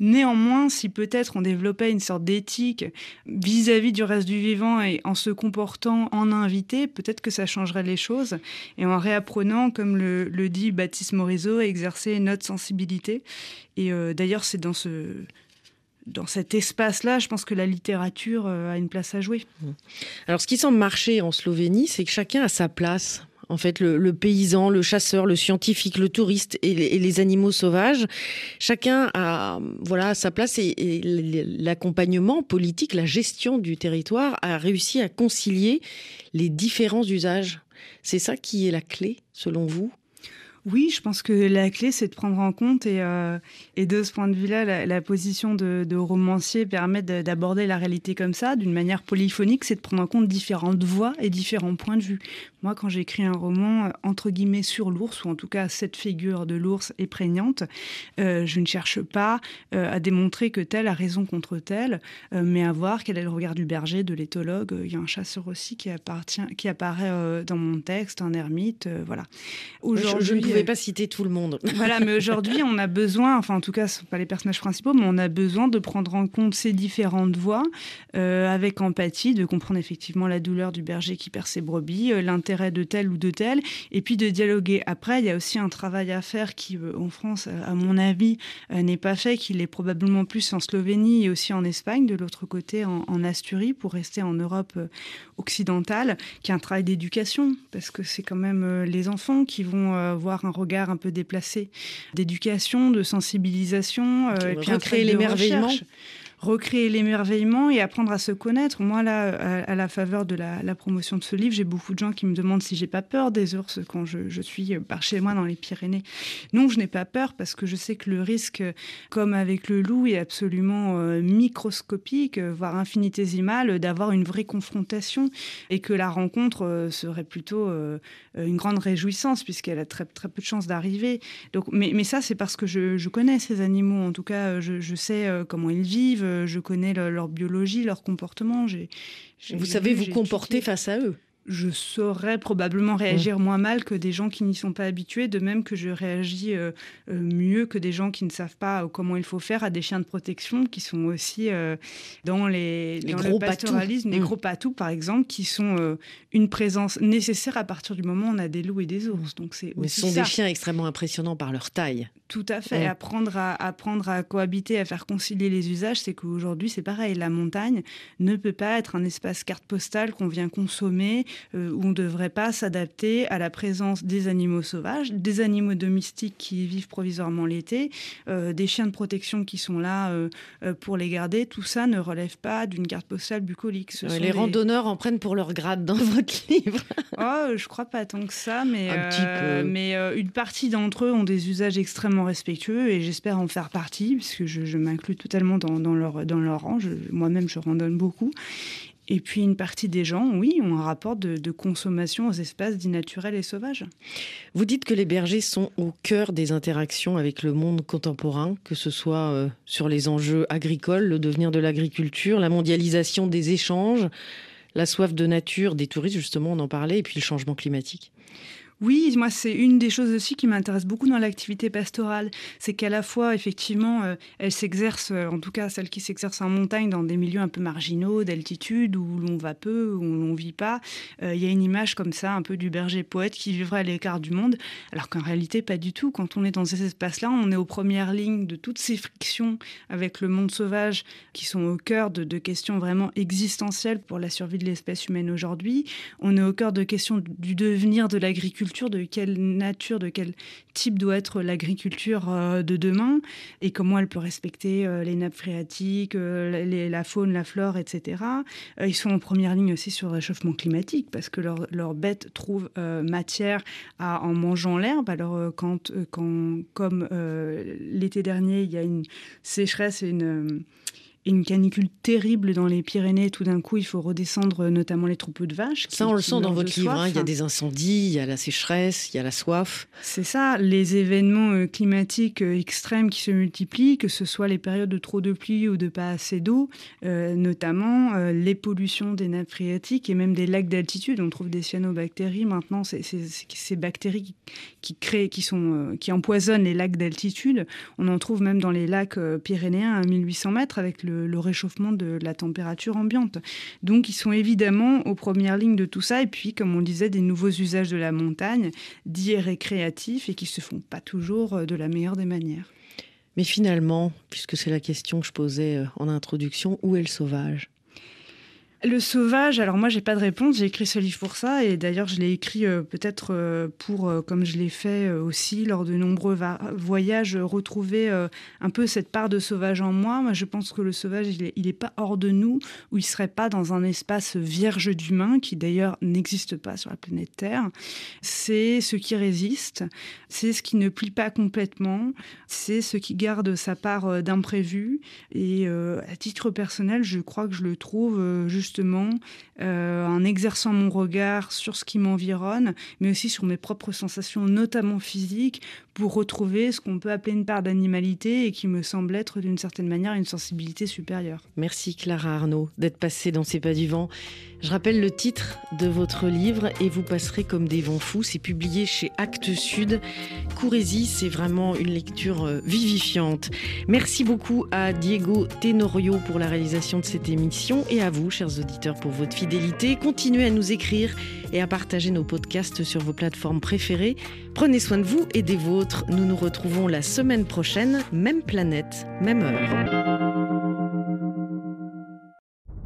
Néanmoins, si peut-être on développait une sorte d'éthique vis-à-vis du reste du vivant et en se comportant en invité, peut-être que ça changerait les choses. Et en réapprenant, comme le, dit Baptiste Morisot, à exercer notre sensibilité. Et euh, d'ailleurs, c'est dans ce dans cet espace-là, je pense que la littérature euh, a une place à jouer. Alors, ce qui semble marcher en Slovénie, c'est que chacun a sa place. En fait, le, paysan, le chasseur, le scientifique, le touriste et les, animaux sauvages, chacun a voilà sa place et l'accompagnement politique, la gestion du territoire a réussi à concilier les différents usages. C'est ça qui est la clé, selon vous? Oui, je pense que la clé, c'est de prendre en compte, et, euh, et de ce point de vue-là, la, la position de, de romancier permet de- d'aborder la réalité comme ça, d'une manière polyphonique, c'est de prendre en compte différentes voix et différents points de vue. Moi, quand j'écris un roman, euh, entre guillemets, sur l'ours, ou en tout cas cette figure de l'ours est prégnante, euh, je ne cherche pas euh, à démontrer que tel a raison contre tel, mais à voir quel est le regard du berger, de l'éthologue. Il y a un chasseur aussi qui, appartient, qui apparaît dans mon texte, un ermite, voilà. Ne pouvez pas citer tout le monde. voilà, mais aujourd'hui, on a besoin, enfin en tout cas, ce sont pas les personnages principaux, mais on a besoin de prendre en compte ces différentes voix avec empathie, de comprendre effectivement la douleur du berger qui perd ses brebis, l'intérêt de tel ou de tel, et puis de dialoguer. Après, il y a aussi un travail à faire qui, en France, à mon avis, n'est pas fait, qu'il est probablement plus en Slovénie et aussi en Espagne, de l'autre côté en, en Asturie, pour rester en Europe occidentale, qui est un travail d'éducation, parce que c'est quand même euh, les enfants qui vont avoir un regard un peu déplacé, d'éducation, de sensibilisation, euh, et puis recréer l'émerveillement recréer l'émerveillement et apprendre à se connaître. Moi, là, à, la faveur de la, promotion de ce livre, j'ai beaucoup de gens qui me demandent si j'ai pas peur des ours quand je, suis par chez moi dans les Pyrénées. Non, je n'ai pas peur parce que je sais que le risque, comme avec le loup, est absolument euh, microscopique, euh, voire infinitésimal, d'avoir une vraie confrontation et que la rencontre euh, serait plutôt une grande réjouissance puisqu'elle a très, très peu de chances d'arriver. Donc, mais, ça, c'est parce que je, connais ces animaux. En tout cas, je sais comment ils vivent je connais leur biologie, leur comportement. vous savez vous comporter face à eux? Je saurais probablement réagir mmh. moins mal que des gens qui n'y sont pas habitués, de même que je réagis euh, euh, mieux que des gens qui ne savent pas comment il faut faire à des chiens de protection qui sont aussi euh, dans, les, gros le pastoralisme, les mmh. gros patous par exemple, qui sont une présence nécessaire à partir du moment où on a des loups et des ours. Donc c'est ce sont des chiens extrêmement impressionnants par leur taille. Tout à fait. Apprendre, à, apprendre à cohabiter, à faire concilier les usages, c'est qu'aujourd'hui c'est pareil. La montagne ne peut pas être un espace carte postale qu'on vient consommer euh, où on ne devrait pas s'adapter à la présence des animaux sauvages, des animaux domestiques qui vivent provisoirement l'été, euh, des chiens de protection qui sont là euh, pour les garder. Tout ça ne relève pas d'une carte postale bucolique. les randonneurs en prennent pour leur grade dans votre livre. oh, je crois pas tant que ça, mais, mais une partie d'entre eux ont des usages extrêmement respectueux et j'espère en faire partie, puisque je, je m'inclus totalement dans, dans, leur, dans leur rang. Moi-même, je randonne beaucoup. Et puis une partie des gens, oui, ont un rapport de, consommation aux espaces dits naturels et sauvages. Vous dites que les bergers sont au cœur des interactions avec le monde contemporain, que ce soit euh, sur les enjeux agricoles, le devenir de l'agriculture, la mondialisation des échanges, la soif de nature des touristes, justement, on en parlait, et puis le changement climatique. Oui, moi, c'est une des choses aussi qui m'intéresse beaucoup dans l'activité pastorale. C'est qu'à la fois, effectivement, euh, elle s'exerce, euh, en tout cas celle qui s'exerce en montagne, dans des milieux un peu marginaux, d'altitude, où l'on va peu, où l'on vit pas. Euh, il y a une image comme ça, un peu du berger poète qui vivrait à l'écart du monde, alors qu'en réalité, pas du tout. Quand on est dans ces espaces-là, on est aux premières lignes de toutes ces frictions avec le monde sauvage qui sont au cœur de, de questions vraiment existentielles pour la survie de l'espèce humaine aujourd'hui. On est au cœur de questions du devenir de l'agriculture de quelle nature, de quel type doit être l'agriculture euh, de demain et comment elle peut respecter euh, les nappes phréatiques, euh, la faune, la flore, etc. Ils sont en première ligne aussi sur le réchauffement climatique parce que leurs bêtes trouvent matière en mangeant l'herbe. Alors quand, quand comme l'été dernier, il y a une sécheresse et une une canicule terrible dans les Pyrénées. Tout d'un coup, il faut redescendre notamment les troupeaux de vaches. Ça, on le sent dans votre livre. Hein. Il y a des incendies, il y a la sécheresse, il y a la soif. C'est ça, les événements euh, climatiques euh, extrêmes qui se multiplient, que ce soit les périodes de trop de pluie ou de pas assez d'eau, euh, notamment les pollutions des nappes phréatiques et même des lacs d'altitude. On trouve des cyanobactéries maintenant, c'est ces bactéries qui, créent, qui, sont, qui empoisonnent les lacs d'altitude. On en trouve même dans les lacs pyrénéens à 1800 mètres avec le le, réchauffement de la température ambiante. Donc ils sont évidemment aux premières lignes de tout ça. Et puis, comme on disait, des nouveaux usages de la montagne, dits récréatifs et qui se font pas toujours euh, de la meilleure des manières. Mais finalement, puisque c'est la question que je posais euh, en introduction, où est le sauvage? Le sauvage, alors moi j'ai pas de réponse, j'ai écrit ce livre pour ça. Et d'ailleurs je l'ai écrit euh, peut-être euh, pour, euh, comme je l'ai fait aussi lors de nombreux voyages, retrouver un peu cette part de sauvage en moi. Moi je pense que le sauvage il est, pas hors de nous ou il serait pas dans un espace vierge d'humain qui d'ailleurs n'existe pas sur la planète Terre. C'est ce qui résiste, c'est ce qui ne plie pas complètement, c'est ce qui garde sa part d'imprévu. Et à titre personnel je crois que je le trouve juste justement euh, en exerçant mon regard sur ce qui m'environne, mais aussi sur mes propres sensations, notamment physiques, pour retrouver ce qu'on peut appeler une part d'animalité et qui me semble être d'une certaine manière une sensibilité supérieure. Merci Clara Arnaud d'être passée dans ces pas du vent Je rappelle le titre de votre livre et vous passerez comme des vents fous. C'est publié chez Actes Sud. Courez-y, c'est vraiment une lecture euh, vivifiante. Merci beaucoup à Diego Tenorio pour la réalisation de cette émission et à vous, chers auditeurs, pour votre fidélité. Continuez à nous écrire et à partager nos podcasts sur vos plateformes préférées. Prenez soin de vous et des vôtres. Nous nous retrouvons la semaine prochaine, même planète, même heure.